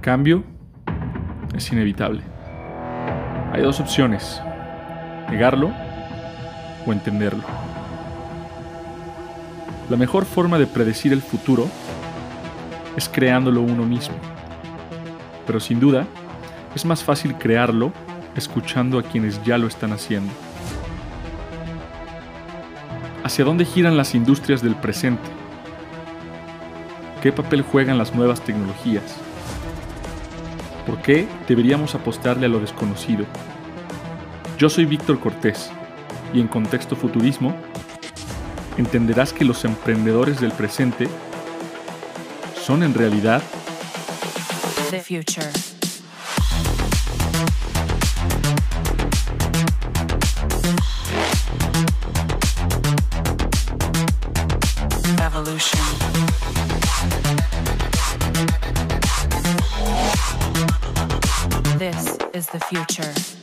Cambio es inevitable. Hay dos opciones, negarlo o entenderlo. La mejor forma de predecir el futuro es creándolo uno mismo. Pero sin duda, es más fácil crearlo escuchando a quienes ya lo están haciendo. ¿Hacia dónde giran las industrias del presente? ¿Qué papel juegan las nuevas tecnologías? ¿Por qué deberíamos apostarle a lo desconocido? Yo soy Víctor Cortés y en Contexto Futurismo entenderás que los emprendedores del presente son en realidad The future. This is the future.